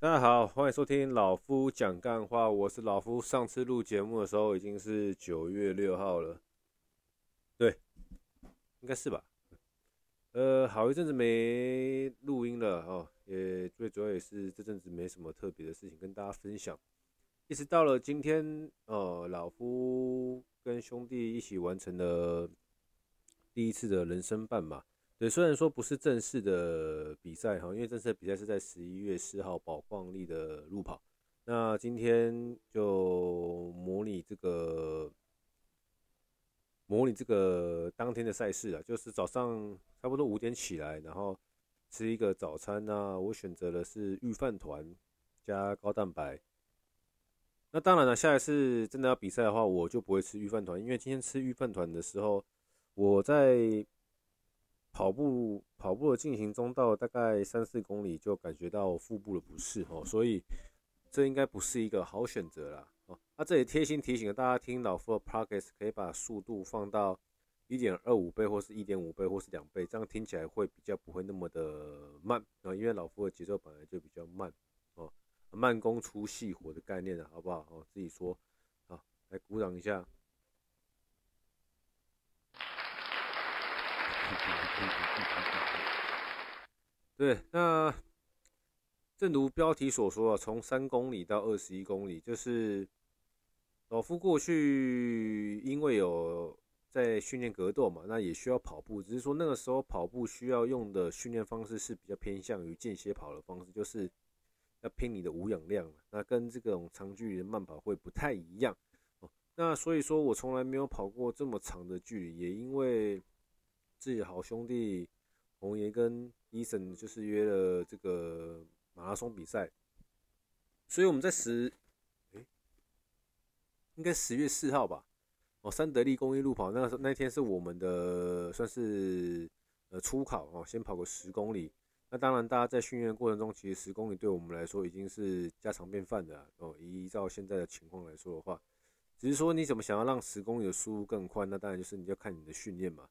大家好，欢迎收听老夫讲干话，我是老夫。上次录节目的时候已经是九月六号了，对，应该是吧？呃，好一阵子没录音了哦，也最主要也是这阵子没什么特别的事情跟大家分享。一直到了今天，呃，老夫跟兄弟一起完成了第一次的人生半马。对，虽然说不是正式的比赛哈，因为正式的比赛是在十一月四号宝矿力的路跑。那今天就模拟这个模拟这个当天的赛事啊，就是早上差不多五点起来，然后吃一个早餐啊。我选择的是御饭团加高蛋白。那当然了，下一次真的要比赛的话，我就不会吃御饭团，因为今天吃御饭团的时候，我在。跑步跑步的进行中，到大概三四公里就感觉到腹部的不适哦，所以这应该不是一个好选择啦哦。那这里贴心提醒大家，听老夫的 Podcast 可以把速度放到一点二五倍，或是一点五倍，或是两倍，这样听起来会比较不会那么的慢啊，因为老夫的节奏本来就比较慢哦，慢工出细活的概念啊，好不好？哦，自己说好，来鼓掌一下。对，那正如标题所说啊，从三公里到二十一公里，就是老夫过去因为有在训练格斗嘛，那也需要跑步，只是说那个时候跑步需要用的训练方式是比较偏向于间歇跑的方式，就是要拼你的无氧量，那跟这种长距离的慢跑会不太一样。那所以说我从来没有跑过这么长的距离，也因为自己好兄弟红爷跟伊森就是约了这个马拉松比赛，所以我们在十，哎，应该十月四号吧，哦，三得利公益路跑，那个那天是我们的算是呃初考哦，先跑个十公里。那当然，大家在训练过程中，其实十公里对我们来说已经是家常便饭的哦。依照现在的情况来说的话，只是说你怎么想要让十公里的速度更快，那当然就是你要看你的训练嘛。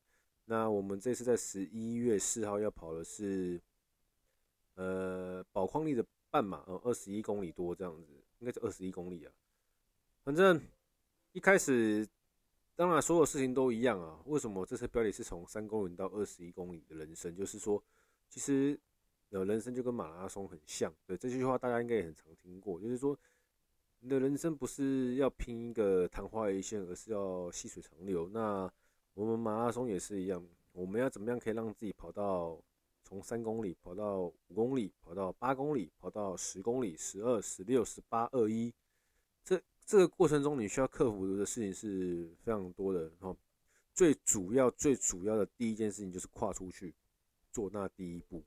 那我们这次在十一月四号要跑的是，呃，宝矿力的半马，呃，二十一公里多这样子，应该是二十一公里啊。反正一开始，当然所有事情都一样啊。为什么这次标题是从三公里到二十一公里的人生？就是说，其实呃，人生就跟马拉松很像。对，这句话大家应该也很常听过，就是说，你的人生不是要拼一个昙花一现，而是要细水长流。那我们马拉松也是一样，我们要怎么样可以让自己跑到从三公里跑到五公里，跑到八公里，跑到十公里、十二、十六、十八、二一，这这个过程中你需要克服的事情是非常多的。然后最主要、最主要的第一件事情就是跨出去做那第一步。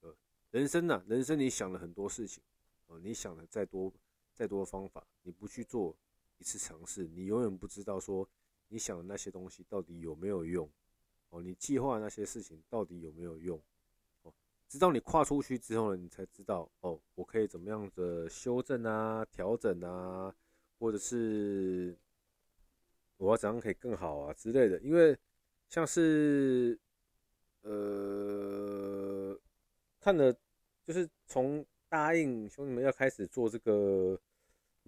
呃，人生啊，人生你想了很多事情，呃，你想了再多再多的方法，你不去做一次尝试，你永远不知道说。你想的那些东西到底有没有用？哦，你计划那些事情到底有没有用？哦，直到你跨出去之后呢，你才知道哦，我可以怎么样的修正啊、调整啊，或者是我要怎样可以更好啊之类的。因为像是呃，看了就是从答应兄弟们要开始做这个。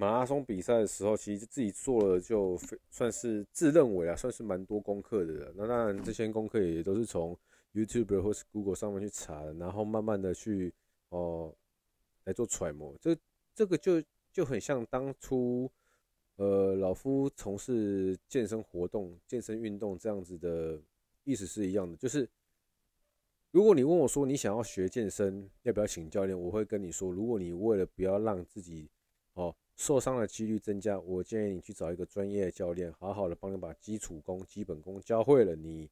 马拉松比赛的时候，其实自己做了就非算是自认为啊，算是蛮多功课的。那当然，这些功课也都是从 YouTube 或是 Google 上面去查的，然后慢慢的去哦来做揣摩。这这个就就很像当初呃老夫从事健身活动、健身运动这样子的意思是一样的。就是如果你问我说你想要学健身，要不要请教练？我会跟你说，如果你为了不要让自己。受伤的几率增加，我建议你去找一个专业的教练，好好的帮你把基础功、基本功教会了。你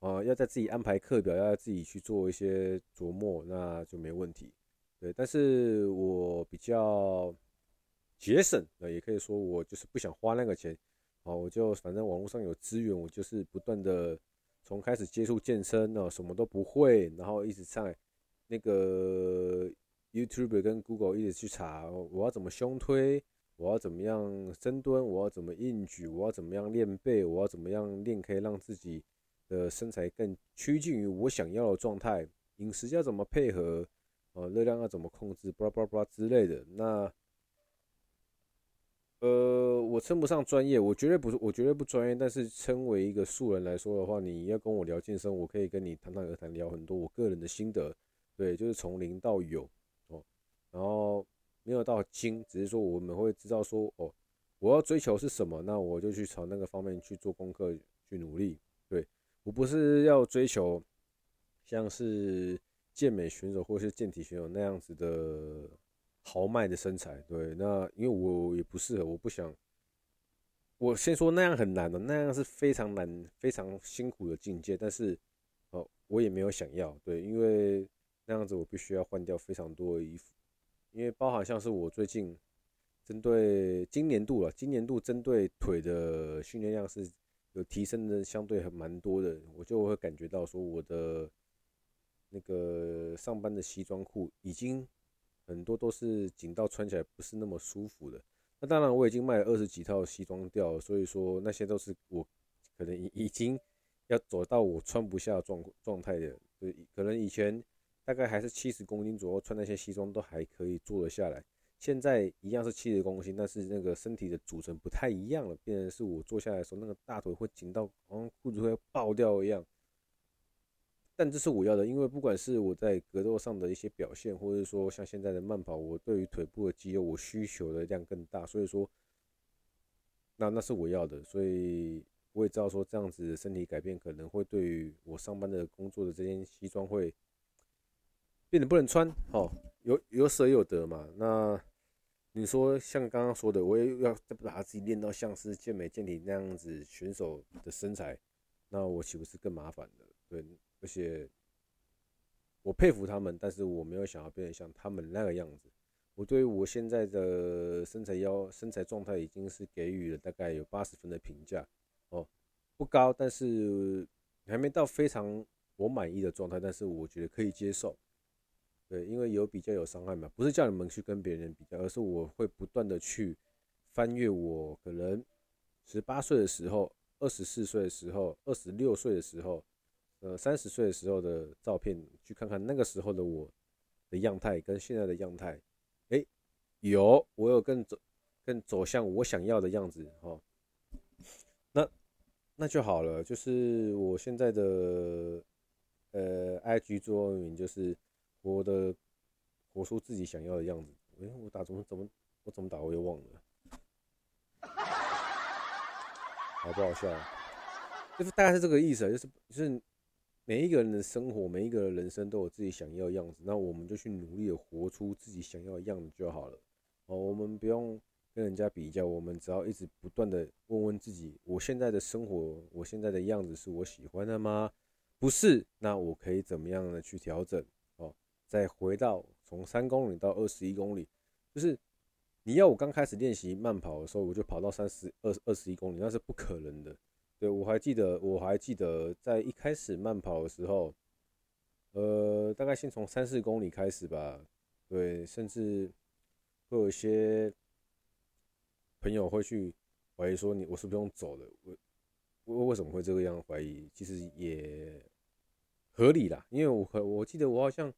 啊、要在自己安排课表，要自己去做一些琢磨，那就没问题。对，但是我比较节省，那也可以说我就是不想花那个钱。好，我就反正网络上有资源，我就是不断的从开始接触健身呢，什么都不会，然后一直在那个。YouTube 跟 Google 一直去查，我要怎么胸推，我要怎么样深蹲，我要怎么硬举，我要怎么样练背，我要怎么样练可以让自己的身材更趋近于我想要的状态。饮食要怎么配合？呃，热量要怎么控制，巴拉巴拉巴拉之类的。那，呃，我称不上专业，我绝对不是，我绝对不专业。但是，称为一个素人来说的话，你要跟我聊健身，我可以跟你谈谈而谈，聊很多我个人的心得。对，就是从零到有，然后没有到精，只是说我们会知道说哦，我要追求是什么，那我就去朝那个方面去做功课，去努力。对，我不是要追求像是。健美选手或是健体选手那样子的豪迈的身材，对，那因为我也不适合，我不想。我先说那样很难的，那样是非常难、非常辛苦的境界，但是哦，我也没有想要，对，因为那样子我必须要换掉非常多的衣服，因为包含像是我最近针对今年度了，今年度针对腿的训练量是有提升的，相对还蛮多的，我就会感觉到说我的。那个上班的西装裤已经很多都是紧到穿起来不是那么舒服的。那当然我已经卖了二十几套西装掉了，所以说那些都是我可能已已经要走到我穿不下状状态的。对，可能以前大概还是七十公斤左右穿那些西装都还可以坐得下来，现在一样是七十公斤，但是那个身体的组成不太一样了，变成是我坐下来的时候那个大腿会紧到好像裤子会爆掉一样。但这是我要的，因为不管是我在格斗上的一些表现，或者说像现在的慢跑，我对于腿部的肌肉我需求的量更大，所以说，那那是我要的，所以我也知道说这样子身体改变可能会对于我上班的工作的这件西装会变得不能穿，哦，有有舍有得嘛。那你说像刚刚说的，我也要再把自己练到像是健美健体那样子选手的身材，那我岂不是更麻烦了？对。而且我佩服他们，但是我没有想要变成像他们那个样子。我对于我现在的身材腰身材状态已经是给予了大概有八十分的评价哦，不高，但是还没到非常我满意的状态，但是我觉得可以接受。对，因为有比较有伤害嘛，不是叫你们去跟别人比较，而是我会不断的去翻阅我可能十八岁的时候、二十四岁的时候、二十六岁的时候。呃，三十岁的时候的照片，去看看那个时候的我的样态跟现在的样态，哎，有，我有更走更走向我想要的样子哦。那那就好了，就是我现在的呃，IG 座右铭就是活的活出自己想要的样子。哎，我打怎么怎么我怎么打我也忘了，好不好笑？就是大概是这个意思，就是就是。每一个人的生活，每一个人人生都有自己想要的样子，那我们就去努力的活出自己想要的样子就好了。哦，我们不用跟人家比较，我们只要一直不断的问问自己：我现在的生活，我现在的样子是我喜欢的吗？不是，那我可以怎么样的去调整？再回到从三公里到二十一公里，就是你要我刚开始练习慢跑的时候，我就跑到三十二二十一公里，那是不可能的。对，我还记得，我还记得在一开始慢跑的时候，呃，大概先从三四公里开始吧。对，甚至会有一些朋友会去怀疑说，你我是不是用走的？我我为什么会这个样怀疑？其实也合理啦，因为我我记得我好像。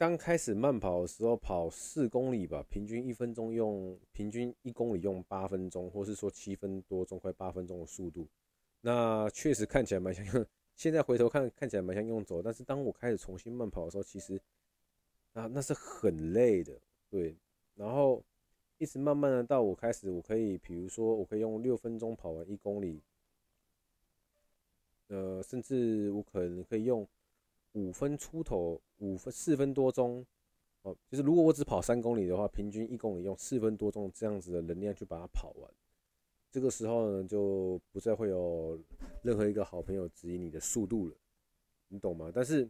刚开始慢跑的时候，跑四公里吧，平均一分钟用平均一公里用八分钟，或是说七分多钟，快八分钟的速度。那确实看起来蛮像用，现在回头看看起来蛮像用走。但是当我开始重新慢跑的时候，其实啊那是很累的，对。然后一直慢慢的到我开始，我可以比如说我可以用六分钟跑完一公里，呃，甚至我可能可以用。五分出头，五分四分多钟，哦，就是如果我只跑三公里的话，平均一公里用四分多钟这样子的能量去把它跑完，这个时候呢，就不再会有任何一个好朋友质疑你的速度了，你懂吗？但是，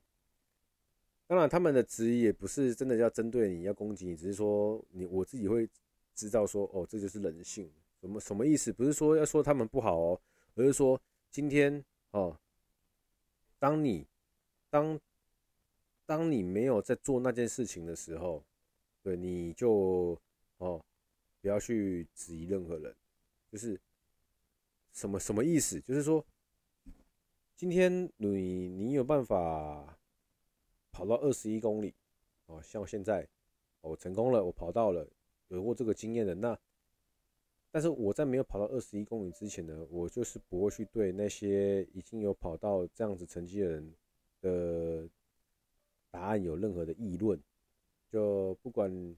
当然他们的质疑也不是真的要针对你，要攻击你，只是说你我自己会知道说，哦，这就是人性，什么什么意思？不是说要说他们不好哦，而是说今天哦，当你。当当你没有在做那件事情的时候，对，你就哦，不要去质疑任何人，就是什么什么意思？就是说，今天你你有办法跑到二十一公里，哦，像现在我成功了，我跑到了，有过这个经验的那，但是我在没有跑到二十一公里之前呢，我就是不会去对那些已经有跑到这样子成绩的人的答案有任何的议论，就不管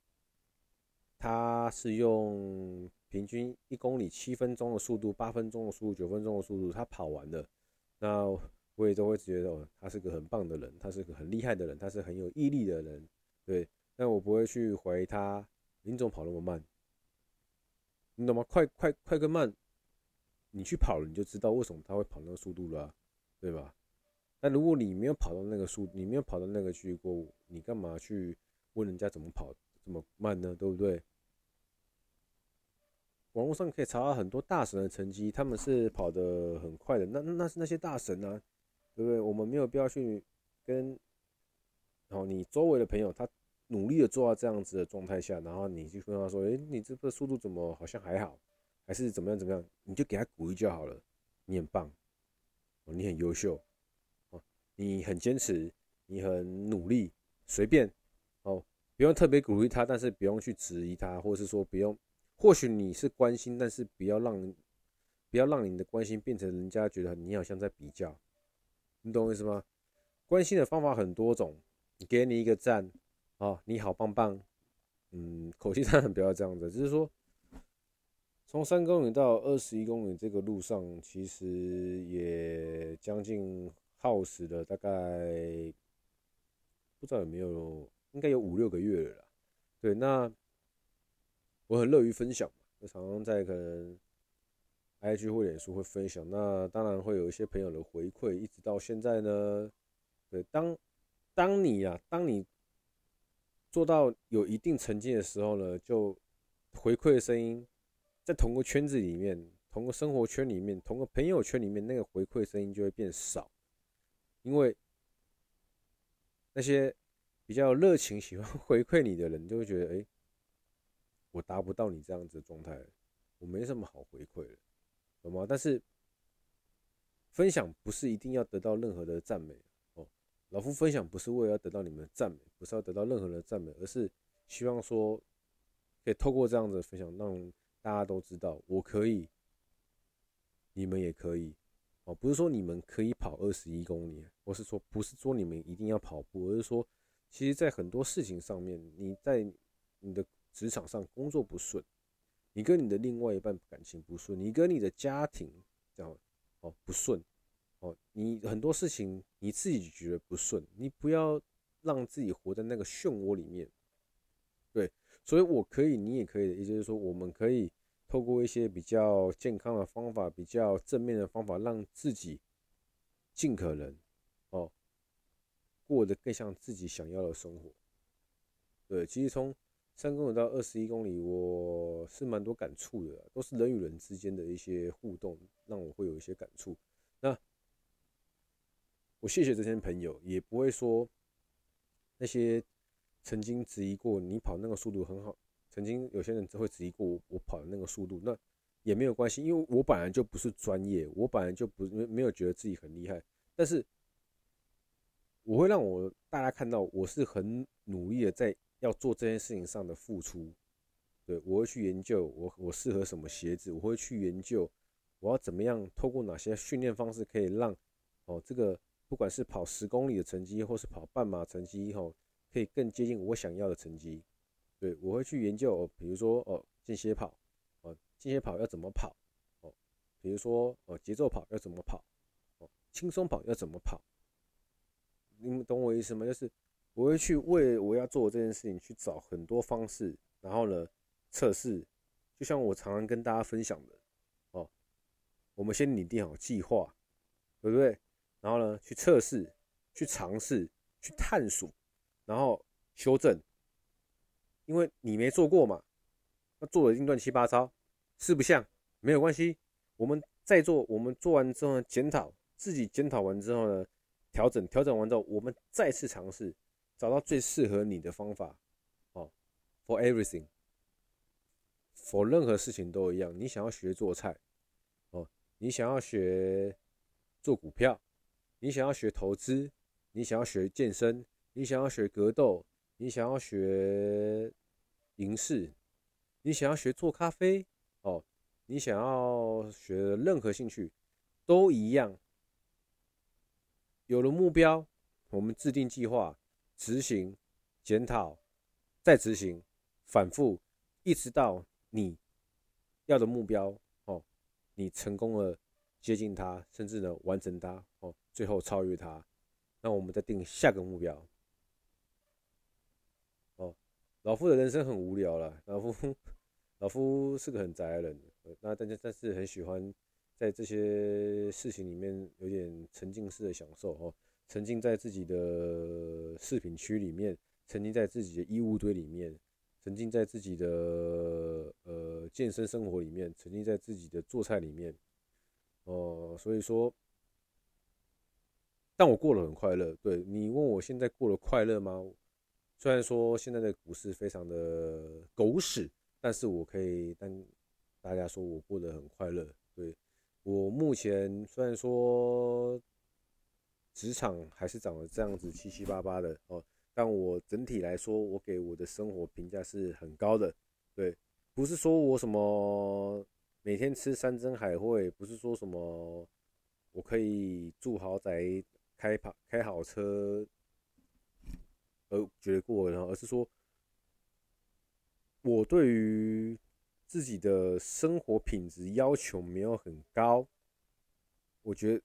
他是用平均一公里七分钟的速度、八分钟的速度、九分钟的速度，他跑完了，那我也都会觉得，他是个很棒的人，他是个很厉害的人，他是很有毅力的人，对，但我不会去怀疑他，你怎么跑那么慢？你懂吗？快快快跟慢，你去跑了你就知道为什么他会跑那个速度了，对吧？但如果你没有跑到那个速，你没有跑到那个距离过，你干嘛去问人家怎么跑这么慢呢？对不对？网络上可以查到很多大神的成绩，他们是跑得很快的，那那是那些大神啊，对不对？我们没有必要去跟，然后你周围的朋友他。努力的做到这样子的状态下，然后你就跟他说：“诶，你这个速度怎么好像还好，还是怎么样怎么样？”你就给他鼓励就好了。你很棒，你很优秀，你很坚持，你很努力，随便哦，不用特别鼓励他，但是不用去质疑他，或是说不用。或许你是关心，但是不要让不要让你的关心变成人家觉得你好像在比较，你懂我意思吗？关心的方法很多种，给你一个赞。哦，你好棒棒，嗯，口气当然不要这样子，就是说，从三公里到二十一公里这个路上，其实也将近耗时了大概不知道有没有，应该有五六个月了啦。对，那我很乐于分享，我常常在可能 IG 或脸书会分享，那当然会有一些朋友的回馈，一直到现在呢，对，当当你啊，当你。做到有一定成绩的时候呢，就回馈的声音，在同个圈子里面、同个生活圈里面、同个朋友圈里面，那个回馈声音就会变少，因为那些比较热情、喜欢 回馈你的人，就会觉得，哎，我达不到你这样子的状态，我没什么好回馈的，懂吗？但是分享不是一定要得到任何的赞美哦。老夫分享不是为了要得到你们的赞美，不是要得到任何的赞美，而是希望说，可以透过这样子的分享，让大家都知道我可以，你们也可以。哦，不是说你们可以跑二十一公里，我是说不是说你们一定要跑步，而是说，其实，在很多事情上面，你在你的职场上工作不顺，你跟你的另外一半感情不顺，你跟你的家庭这样哦不顺。哦，你很多事情你自己觉得不顺，你不要让自己活在那个漩涡里面。对，所以我可以，你也可以的，也就是说，我们可以透过一些比较健康的方法，比较正面的方法，让自己尽可能哦过得更像自己想要的生活。对，其实从三公里到二十一公里，我是蛮多感触的，都是人与人之间的一些互动，让我会有一些感触。那。我谢谢这些朋友，也不会说那些曾经质疑过你跑那个速度很好，曾经有些人只会质疑过我我跑的那个速度，那也没有关系，因为我本来就不是专业，我本来就不没没有觉得自己很厉害，但是我会让我大家看到我是很努力的在要做这件事情上的付出，对，我会去研究我我适合什么鞋子，我会去研究我要怎么样透过哪些训练方式可以让哦这个。不管是跑十公里的成绩，或是跑半马成绩，吼，可以更接近我想要的成绩。对，我会去研究，比如说哦，间歇跑，哦，间歇跑要怎么跑，哦，比如说哦，节奏跑要怎么跑，哦，轻松跑要怎么跑。你们懂我意思吗？就是我会去为我要做这件事情去找很多方式，然后呢，测试。就像我常常跟大家分享的，哦，我们先拟定好计划，对不对？然后呢，去测试，去尝试，去探索，然后修正。因为你没做过嘛，那做的一定乱七八糟，四不像，没有关系。我们再做，我们做完之后呢，检讨，自己检讨完之后呢，调整，调整完之后，我们再次尝试，找到最适合你的方法。哦，For everything，For 任何事情都一样。你想要学做菜，哦，你想要学做股票。你想要学投资，你想要学健身，你想要学格斗，你想要学银饰，你想要学做咖啡，哦，你想要学任何兴趣，都一样。有了目标，我们制定计划，执行，检讨，再执行，反复，一直到你要的目标哦，你成功了接近它，甚至呢完成它哦，最后超越它，那我们再定下个目标。老夫的人生很无聊了，老夫老夫是个很宅的人，那但是但是很喜欢。在这些事情里面，有点沉浸式的享受哦，沉浸在自己的饰品区里面，沉浸在自己的衣物堆里面，沉浸在自己的呃健身生活里面，沉浸在自己的做菜里面，哦，所以说，但我过得很快乐。对，你问我现在过得快乐吗？虽然说现在的股市非常的狗屎，但是我可以跟大家说我过得很快乐。对。我目前虽然说职场还是长得这样子七七八八的哦，但我整体来说，我给我的生活评价是很高的。对，不是说我什么每天吃山珍海味，不是说什么我可以住豪宅、开跑开好车而觉得过，然后而是说我对于。自己的生活品质要求没有很高，我觉得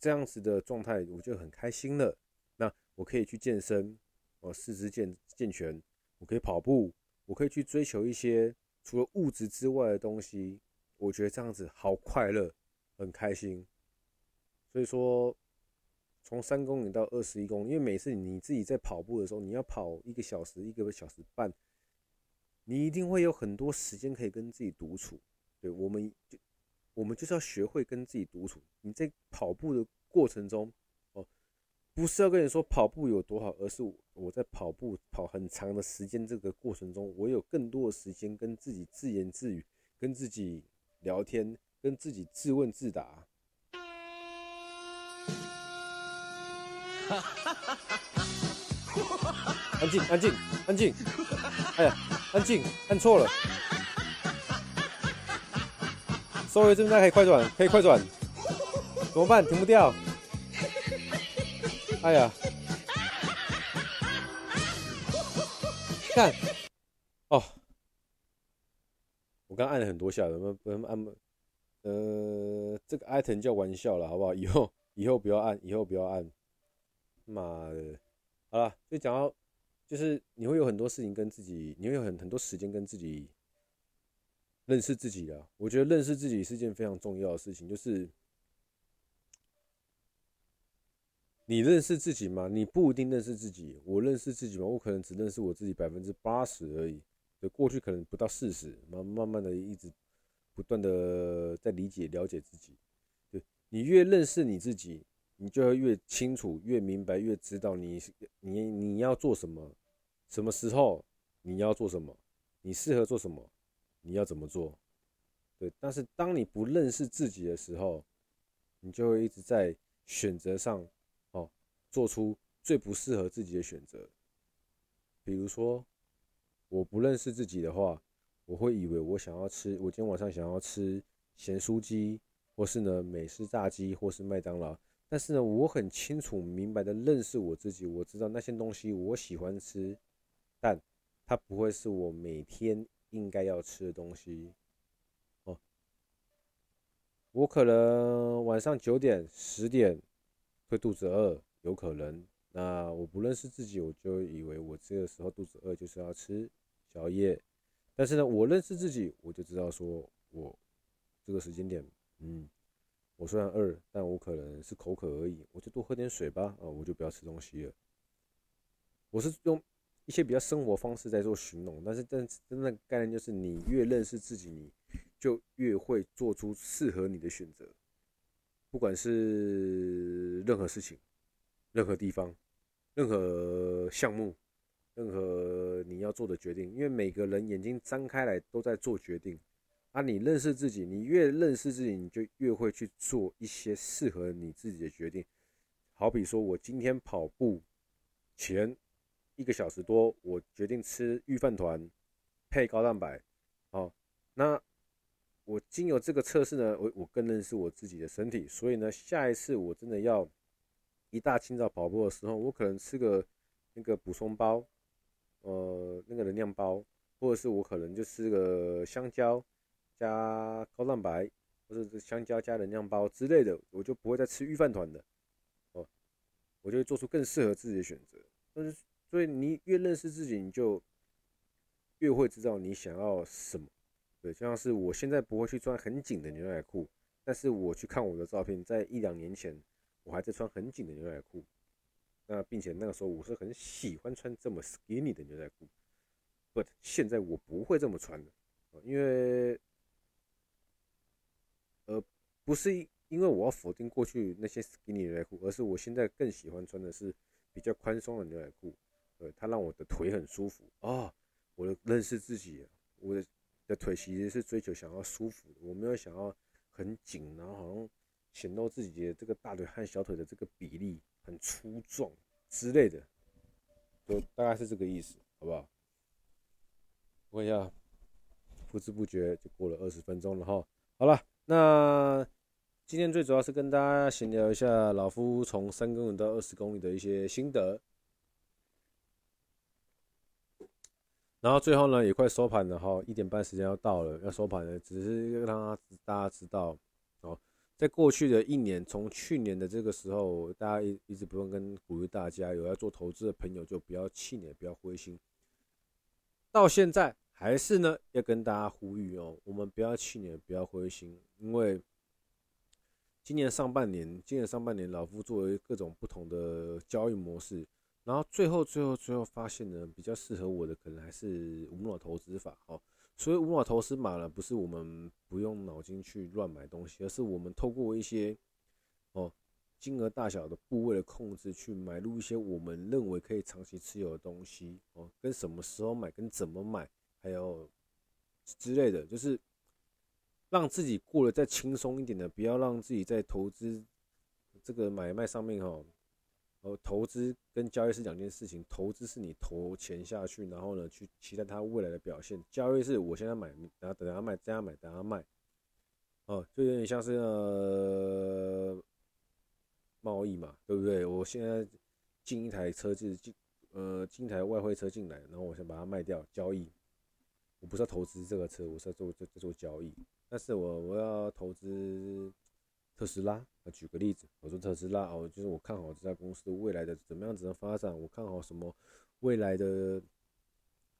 这样子的状态我就很开心了。那我可以去健身，我四肢健健全，我可以跑步，我可以去追求一些除了物质之外的东西。我觉得这样子好快乐，很开心。所以说，从三公里到二十一公里，因为每次你自己在跑步的时候，你要跑一个小时、一个小时半。你一定会有很多时间可以跟自己独处，对，我们就我们就是要学会跟自己独处。你在跑步的过程中，哦，不是要跟你说跑步有多好，而是我在跑步跑很长的时间这个过程中，我有更多的时间跟自己自言自语，跟自己聊天，跟自己自问自答。安静，安静，安静！哎呀！安静，按错了。收回这边，可以快转，可以快转。怎么办？停不掉。哎呀！看，哦，我刚按了很多下，怎么不能按？呃，这个 item 叫玩笑了，好不好？以后以后不要按，以后不要按。妈的！好了，就讲到。就是你会有很多事情跟自己，你会有很很多时间跟自己认识自己啊。我觉得认识自己是件非常重要的事情。就是你认识自己吗？你不一定认识自己。我认识自己吗？我可能只认识我自己百分之八十而已。对，过去可能不到四十，慢慢慢的一直不断的在理解了解自己。对，你越认识你自己。你就会越清楚、越明白、越知道你你你要做什么，什么时候你要做什么，你适合做什么，你要怎么做，对。但是当你不认识自己的时候，你就会一直在选择上哦，做出最不适合自己的选择。比如说，我不认识自己的话，我会以为我想要吃，我今天晚上想要吃咸酥鸡，或是呢美式炸鸡，或是麦当劳。但是呢，我很清楚明白的认识我自己，我知道那些东西我喜欢吃，但它不会是我每天应该要吃的东西。哦，我可能晚上九点、十点会肚子饿，有可能。那我不认识自己，我就以为我这个时候肚子饿就是要吃宵夜。但是呢，我认识自己，我就知道说我这个时间点，嗯。我虽然饿，但我可能是口渴而已，我就多喝点水吧。啊，我就不要吃东西了。我是用一些比较生活方式在做形容，但是真真正概念就是，你越认识自己，你就越会做出适合你的选择。不管是任何事情、任何地方、任何项目、任何你要做的决定，因为每个人眼睛张开来都在做决定。啊，你认识自己，你越认识自己，你就越会去做一些适合你自己的决定。好比说，我今天跑步前，一个小时多，我决定吃御饭团配高蛋白。好，那我经由这个测试呢，我我更认识我自己的身体，所以呢，下一次我真的要一大清早跑步的时候，我可能吃个那个补充包，呃，那个能量包，或者是我可能就吃个香蕉加高蛋白，或者是香蕉加能量包之类的，我就不会再吃御饭团的。哦，我就会做出更适合自己的选择。但是，所以你越认识自己，你就越会知道你想要什么。对，就像是我现在不会去穿很紧的牛仔裤，但是我去看我的照片，在一两年前，我还在穿很紧的牛仔裤。那并且那个时候我是很喜欢穿这么 skinny 的牛仔裤，but 现在我不会这么穿了，因为，不是因为我要否定过去那些 skinny 牛仔裤，而是我现在更喜欢穿的是。比较宽松的牛仔裤，对，它让我的腿很舒服啊、我的认识自己，我的的腿其实是追求想要舒服，我没有想要很紧，然后好像显露自己的这个大腿和小腿的这个比例很粗壮之类的，就大概是这个意思，好不好？问一下，不知不觉就过了二十分钟了哈。好了，那。今天最主要是跟大家闲聊一下老夫从三公里到二十公里的一些心得，然后最后呢也快收盘了哈，一点半时间要到了，要收盘了，只是让他大家知道哦，在过去的一年，从去年的这个时候，大家一一直不用跟鼓励大家，有要做投资的朋友就不要气馁，不要灰心，到现在还是呢要跟大家呼吁哦，我们不要气馁，不要灰心，因为。今年上半年，今年上半年，老夫作为各种不同的交易模式，然后最后最后最后发现呢，比较适合我的可能还是无脑投资法哦。所以无脑投资法呢，不是我们不用脑筋去乱买东西，而是我们透过一些哦金额大小的部位的控制，去买入一些我们认为可以长期持有的东西哦，跟什么时候买，跟怎么买，还有之类的，就是。让自己过得再轻松一点的，不要让自己在投资这个买卖上面哈，呃，投资跟交易是两件事情。投资是你投钱下去，然后呢去期待它未来的表现；交易是我现在买，然后等它卖，这样买，等它卖。哦，就有点像是呃贸易嘛，对不对？我现在进一台车子，进呃进一台外汇车进来，然后我想把它卖掉，交易。我不是要投资这个车，我是要做做做交易。但是我我要投资特斯拉啊，举个例子，我说特斯拉哦，就是我看好这家公司未来的怎么样子的发展，我看好什么未来的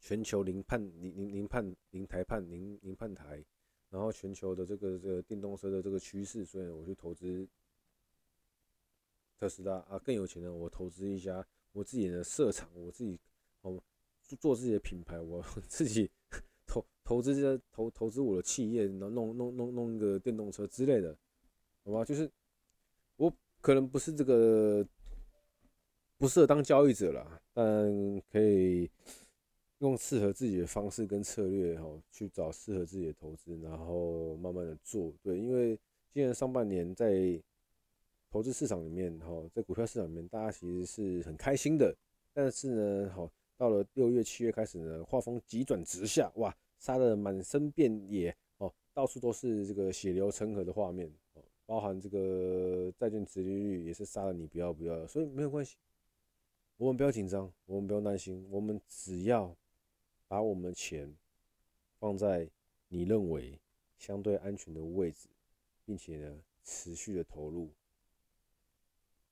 全球零判零零零判零台判零零判台，然后全球的这个这个电动车的这个趋势，所以我去投资特斯拉啊，更有钱的我投资一家我自己的设厂，我自己哦做自己的品牌，我 自己。投投资这投投资我的企业，然后弄弄弄弄个电动车之类的，好吧？就是我可能不是这个不适合当交易者啦，但可以用适合自己的方式跟策略哈，去找适合自己的投资，然后慢慢的做。对，因为今年上半年在投资市场里面哈，在股票市场里面，大家其实是很开心的，但是呢，好。到了六月、七月开始呢，画风急转直下，哇，杀得满身遍野哦，到处都是这个血流成河的画面哦，包含这个债券殖利率也是杀的你不要不要，所以没有关系，我们不要紧张，我们不要担心，我们只要把我们钱放在你认为相对安全的位置，并且呢持续的投入，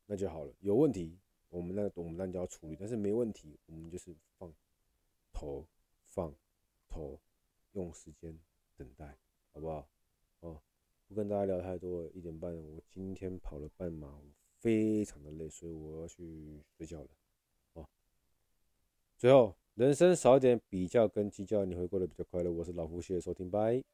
那就好了。有问题。我们那个我们那就要处理，但是没问题，我们就是放投放投，用时间等待，好不好？哦，不跟大家聊太多了，一点半，我今天跑了半马，我非常的累，所以我要去睡觉了。哦，最后，人生少一点比较跟计较，你会过得比较快乐。我是老胡，谢谢收听，拜。